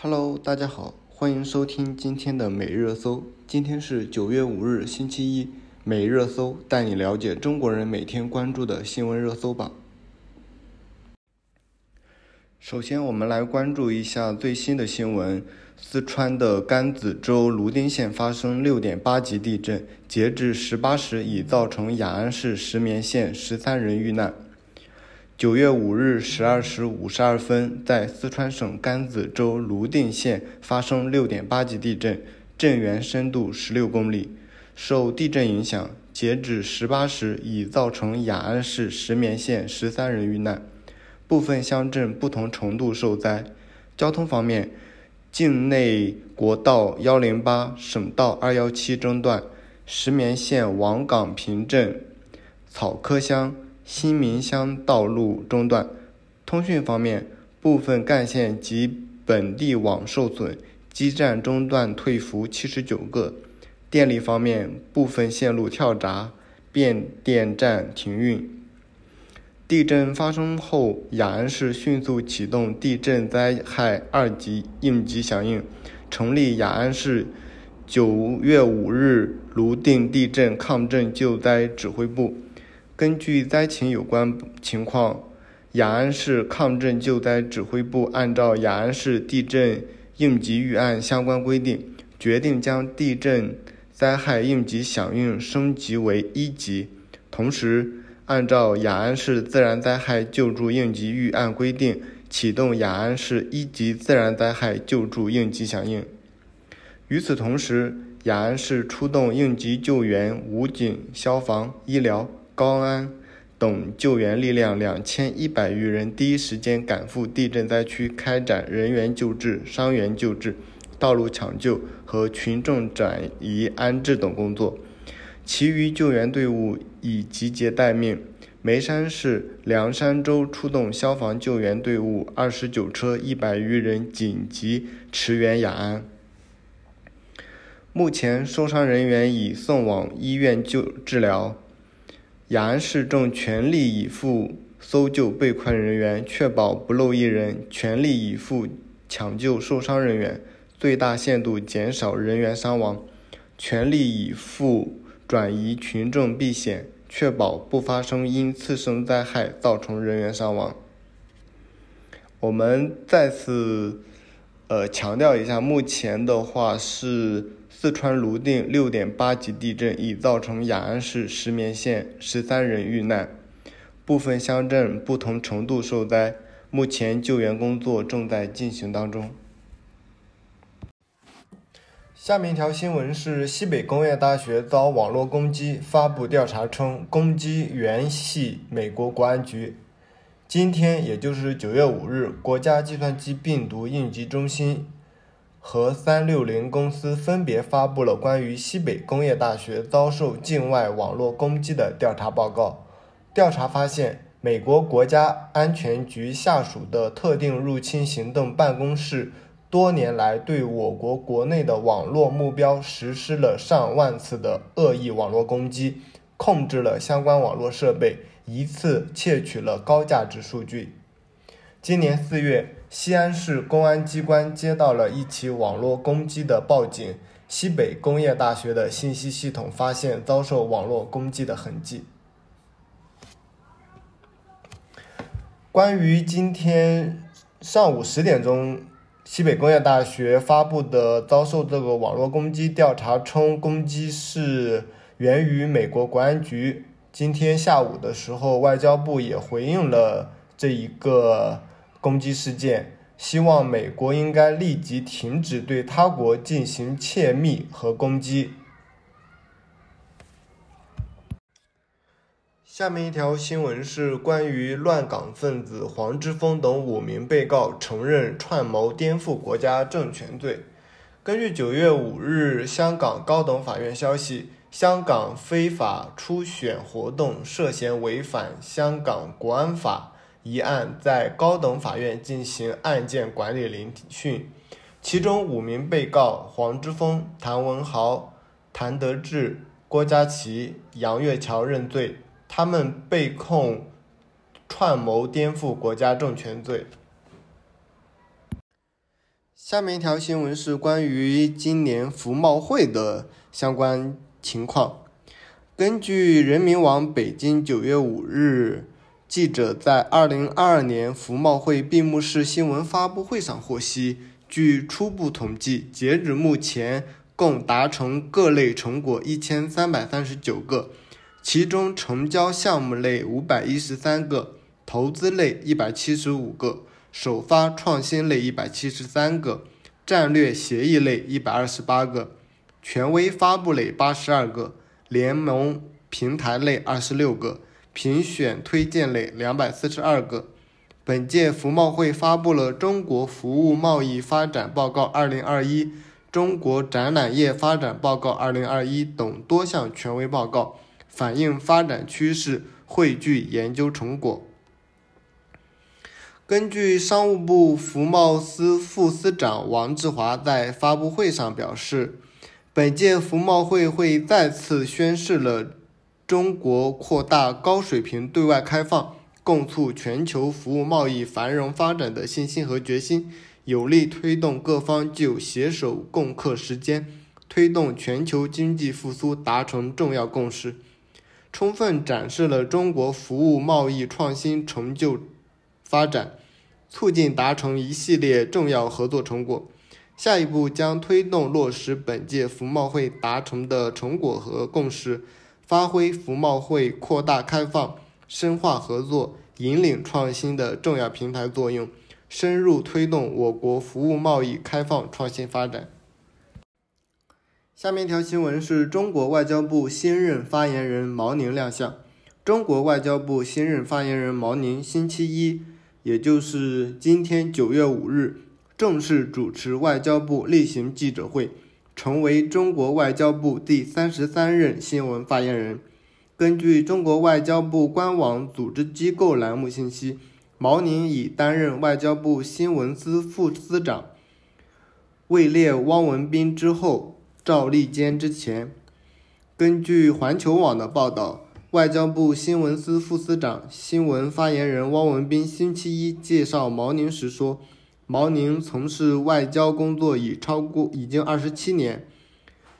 Hello，大家好，欢迎收听今天的每日热搜。今天是九月五日，星期一。每日热搜带你了解中国人每天关注的新闻热搜榜。首先，我们来关注一下最新的新闻：四川的甘孜州泸定县发生六点八级地震，截至十八时已造成雅安市石棉县十三人遇难。九月五日十二时五十二分，在四川省甘孜州泸定县发生六点八级地震，震源深度十六公里。受地震影响，截止十八时已造成雅安市石棉县十三人遇难，部分乡镇不同程度受灾。交通方面，境内国道幺零八、省道二幺七中断，石棉县王岗坪镇草科乡新民乡道路中断。通讯方面，部分干线及本地网受损，基站中断退服七十九个。电力方面，部分线路跳闸，变电站停运。地震发生后，雅安市迅速启动地震灾害二级应急响应，成立雅安市九月五日泸定地震抗震救灾指挥部。根据灾情有关情况，雅安市抗震救灾指挥部按照雅安市地震应急预案相关规定，决定将地震。灾害应急响应升级为一级，同时按照雅安市自然灾害救助应急预案规定，启动雅安市一级自然灾害救助应急响应。与此同时，雅安市出动应急救援武警、消防、医疗、高安等救援力量两千一百余人，第一时间赶赴地震灾区，开展人员救治、伤员救治。道路抢救和群众转移安置等工作，其余救援队伍已集结待命。眉山市凉山州出动消防救援队伍二十九车一百余人紧急驰援雅安。目前受伤人员已送往医院救治疗。雅安市正全力以赴搜救被困人员，确保不漏一人，全力以赴抢救受伤人员。最大限度减少人员伤亡，全力以赴转移群众避险，确保不发生因次生灾害造成人员伤亡。我们再次呃强调一下，目前的话是四川泸定六点八级地震已造成雅安市石棉县十三人遇难，部分乡镇不同程度受灾，目前救援工作正在进行当中。下面一条新闻是：西北工业大学遭网络攻击，发布调查称，攻击源系美国国安局。今天，也就是九月五日，国家计算机病毒应急中心和三六零公司分别发布了关于西北工业大学遭受境外网络攻击的调查报告。调查发现，美国国家安全局下属的特定入侵行动办公室。多年来，对我国国内的网络目标实施了上万次的恶意网络攻击，控制了相关网络设备，一次窃取了高价值数据。今年四月，西安市公安机关接到了一起网络攻击的报警，西北工业大学的信息系统发现遭受网络攻击的痕迹。关于今天上午十点钟。西北工业大学发布的遭受这个网络攻击调查称，攻击是源于美国国安局。今天下午的时候，外交部也回应了这一个攻击事件，希望美国应该立即停止对他国进行窃密和攻击。下面一条新闻是关于乱港分子黄之锋等五名被告承认串谋颠覆国家政权罪。根据九月五日香港高等法院消息，香港非法初选活动涉嫌违反香港国安法一案在高等法院进行案件管理聆讯，其中五名被告黄之锋、谭文豪、谭德志、郭家麒、杨岳桥认罪。他们被控串谋颠覆国家政权罪。下面一条新闻是关于今年服贸会的相关情况。根据人民网北京九月五日记者在二零二二年服贸会闭幕式新闻发布会上获悉，据初步统计，截止目前共达成各类成果一千三百三十九个，其中成交项目类五百一十三个，投资类一百七十五个。首发创新类一百七十三个，战略协议类一百二十八个，权威发布类八十二个，联盟平台类二十六个，评选推荐类两百四十二个。本届服贸会发布了《中国服务贸易发展报告（二零二一）》、《中国展览业发展报告（二零二一）》等多项权威报告，反映发展趋势，汇聚研究成果。根据商务部服贸司副司长王志华在发布会上表示，本届服贸会会再次宣示了中国扩大高水平对外开放、共促全球服务贸易繁荣发展的信心和决心，有力推动各方就携手共克时艰、推动全球经济复苏达成重要共识，充分展示了中国服务贸易创新成就发展。促进达成一系列重要合作成果，下一步将推动落实本届服贸会达成的成果和共识，发挥服贸会扩大开放、深化合作、引领创新的重要平台作用，深入推动我国服务贸易开放创新发展。下面一条新闻是中国外交部新任发言人毛宁亮相。中国外交部新任发言人毛宁星期一。也就是今天九月五日，正式主持外交部例行记者会，成为中国外交部第三十三任新闻发言人。根据中国外交部官网组织机构栏目信息，毛宁已担任外交部新闻司副司长，位列汪文斌之后，赵立坚之前。根据环球网的报道。外交部新闻司副司长、新闻发言人汪文斌星期一介绍毛宁时说：“毛宁从事外交工作已超过已经二十七年，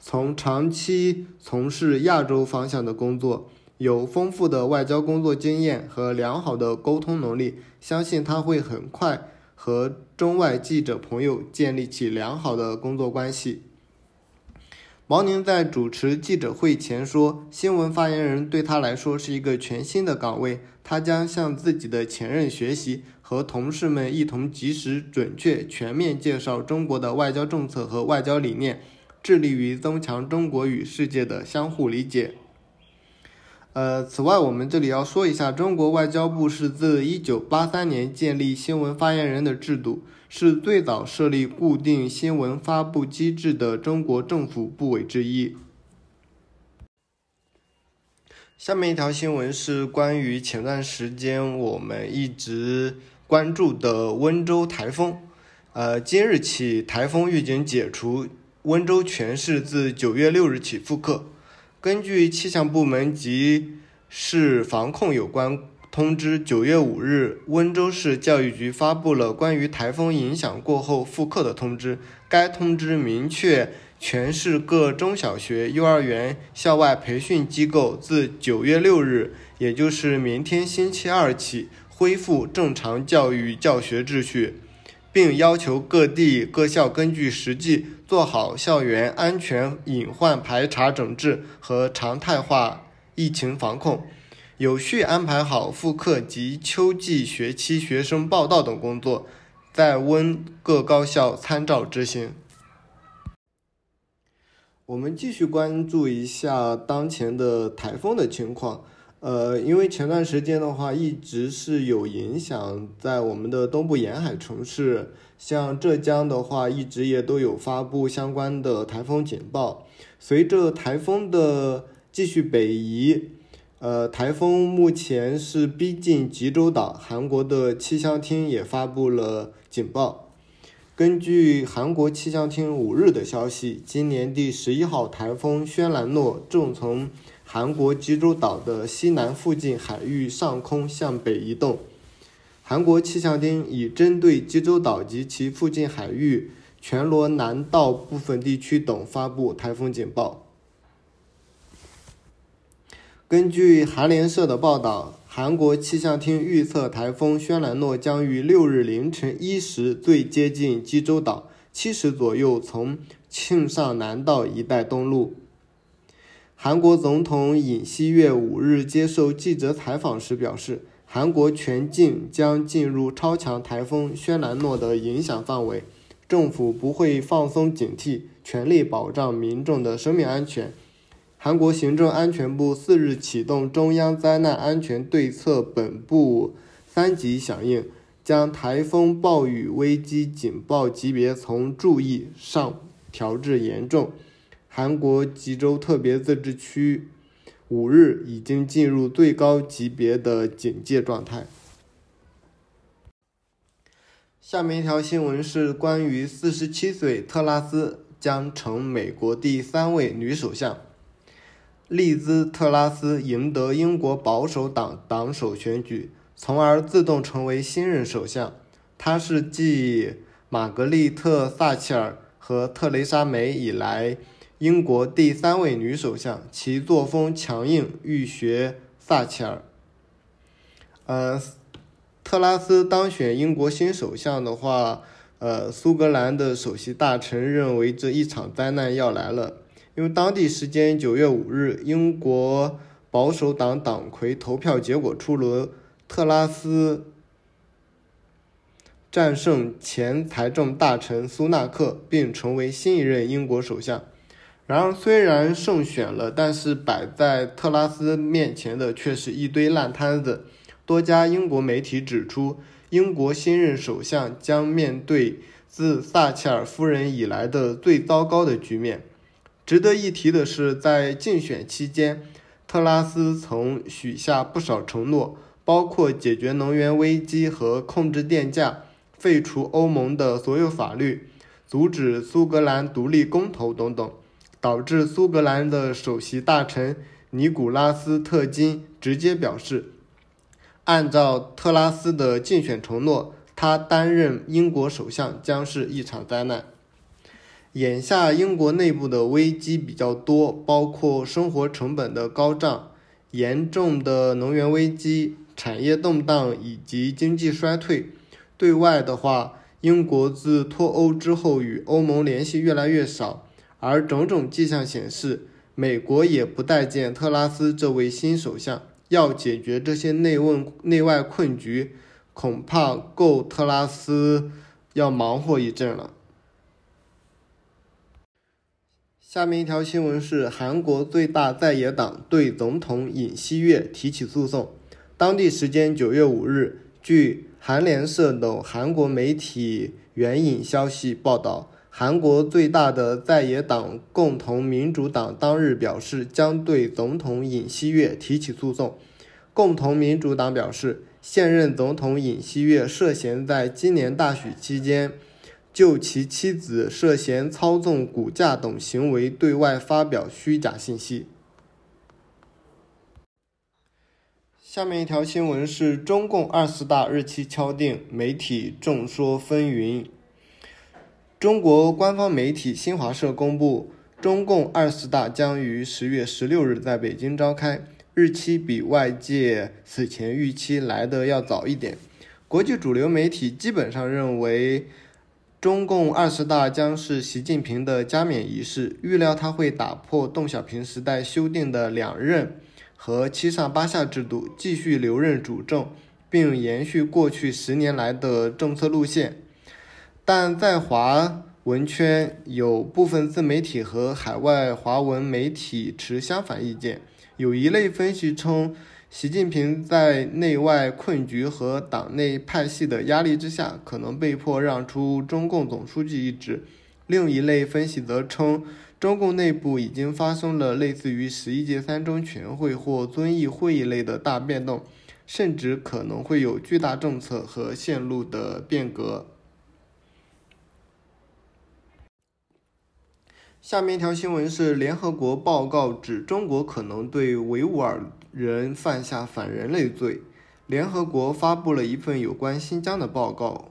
从长期从事亚洲方向的工作，有丰富的外交工作经验和良好的沟通能力，相信他会很快和中外记者朋友建立起良好的工作关系。”毛宁在主持记者会前说：“新闻发言人对他来说是一个全新的岗位，他将向自己的前任学习，和同事们一同及时、准确、全面介绍中国的外交政策和外交理念，致力于增强中国与世界的相互理解。”呃，此外，我们这里要说一下，中国外交部是自1983年建立新闻发言人的制度。是最早设立固定新闻发布机制的中国政府部委之一。下面一条新闻是关于前段时间我们一直关注的温州台风。呃，今日起台风预警解除，温州全市自九月六日起复课。根据气象部门及市防控有关。通知：九月五日，温州市教育局发布了关于台风影响过后复课的通知。该通知明确，全市各中小学、幼儿园、校外培训机构自九月六日，也就是明天星期二起，恢复正常教育教学秩序，并要求各地各校根据实际做好校园安全隐患排查整治和常态化疫情防控。有序安排好复课及秋季学期学生报到等工作，在温各高校参照执行。我们继续关注一下当前的台风的情况。呃，因为前段时间的话，一直是有影响在我们的东部沿海城市，像浙江的话，一直也都有发布相关的台风警报。随着台风的继续北移。呃，台风目前是逼近济州岛，韩国的气象厅也发布了警报。根据韩国气象厅五日的消息，今年第十一号台风轩岚诺正从韩国济州岛的西南附近海域上空向北移动。韩国气象厅已针对济州岛及其附近海域全罗南道部分地区等发布台风警报。根据韩联社的报道，韩国气象厅预测台风轩岚诺将于六日凌晨一时最接近济州岛，七时左右从庆尚南道一带登陆。韩国总统尹锡悦五日接受记者采访时表示，韩国全境将进入超强台风轩岚诺的影响范围，政府不会放松警惕，全力保障民众的生命安全。韩国行政安全部四日启动中央灾难安全对策本部三级响应，将台风暴雨危机警报级别从注意上调至严重。韩国吉州特别自治区五日已经进入最高级别的警戒状态。下面一条新闻是关于四十七岁特拉斯将成美国第三位女首相。利兹·特拉斯赢得英国保守党党首选举，从而自动成为新任首相。她是继玛格丽特·撒切尔和特蕾莎·梅以来英国第三位女首相，其作风强硬，欲学撒切尔。呃，特拉斯当选英国新首相的话，呃，苏格兰的首席大臣认为这一场灾难要来了。因为当地时间九月五日，英国保守党党魁投票结果出炉，特拉斯战胜前财政大臣苏纳克，并成为新一任英国首相。然而，虽然胜选了，但是摆在特拉斯面前的却是一堆烂摊子。多家英国媒体指出，英国新任首相将面对自撒切尔夫人以来的最糟糕的局面。值得一提的是，在竞选期间，特拉斯曾许下不少承诺，包括解决能源危机和控制电价、废除欧盟的所有法律、阻止苏格兰独立公投等等，导致苏格兰的首席大臣尼古拉斯·特金直接表示，按照特拉斯的竞选承诺，他担任英国首相将是一场灾难。眼下，英国内部的危机比较多，包括生活成本的高涨、严重的能源危机、产业动荡以及经济衰退。对外的话，英国自脱欧之后与欧盟联系越来越少，而种种迹象显示，美国也不待见特拉斯这位新首相。要解决这些内问内外困局，恐怕够特拉斯要忙活一阵了。下面一条新闻是韩国最大在野党对总统尹锡悦提起诉讼。当地时间九月五日，据韩联社等韩国媒体援引消息报道，韩国最大的在野党共同民主党当日表示将对总统尹锡悦提起诉讼。共同民主党表示，现任总统尹锡悦涉嫌在今年大选期间。就其妻子涉嫌操纵股价等行为对外发表虚假信息。下面一条新闻是中共二十大日期敲定，媒体众说纷纭。中国官方媒体新华社公布，中共二十大将于十月十六日在北京召开，日期比外界此前预期来的要早一点。国际主流媒体基本上认为。中共二十大将是习近平的加冕仪式，预料他会打破邓小平时代修订的两任和七上八下制度，继续留任主政，并延续过去十年来的政策路线。但在华文圈，有部分自媒体和海外华文媒体持相反意见。有一类分析称。习近平在内外困局和党内派系的压力之下，可能被迫让出中共总书记一职。另一类分析则称，中共内部已经发生了类似于十一届三中全会或遵义会议类的大变动，甚至可能会有巨大政策和线路的变革。下面一条新闻是：联合国报告指中国可能对维吾尔。人犯下反人类罪。联合国发布了一份有关新疆的报告，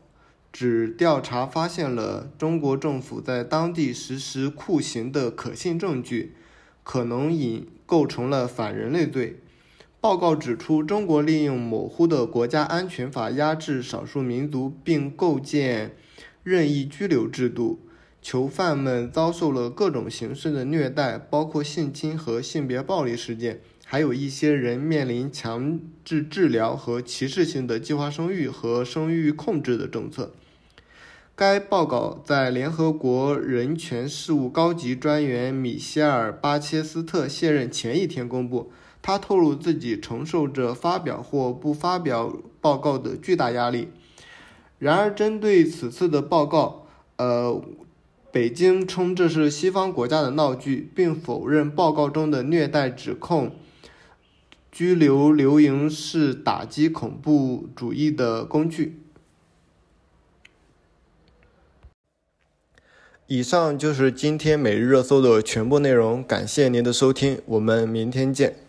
指调查发现了中国政府在当地实施酷刑的可信证据，可能已构成了反人类罪。报告指出，中国利用模糊的国家安全法压制少数民族，并构建任意拘留制度。囚犯们遭受了各种形式的虐待，包括性侵和性别暴力事件，还有一些人面临强制治疗和歧视性的计划生育和生育控制的政策。该报告在联合国人权事务高级专员米歇尔·巴切斯特卸任前一天公布。他透露自己承受着发表或不发表报告的巨大压力。然而，针对此次的报告，呃，北京称这是西方国家的闹剧，并否认报告中的虐待指控。拘留留营是打击恐怖主义的工具。以上就是今天每日热搜的全部内容，感谢您的收听，我们明天见。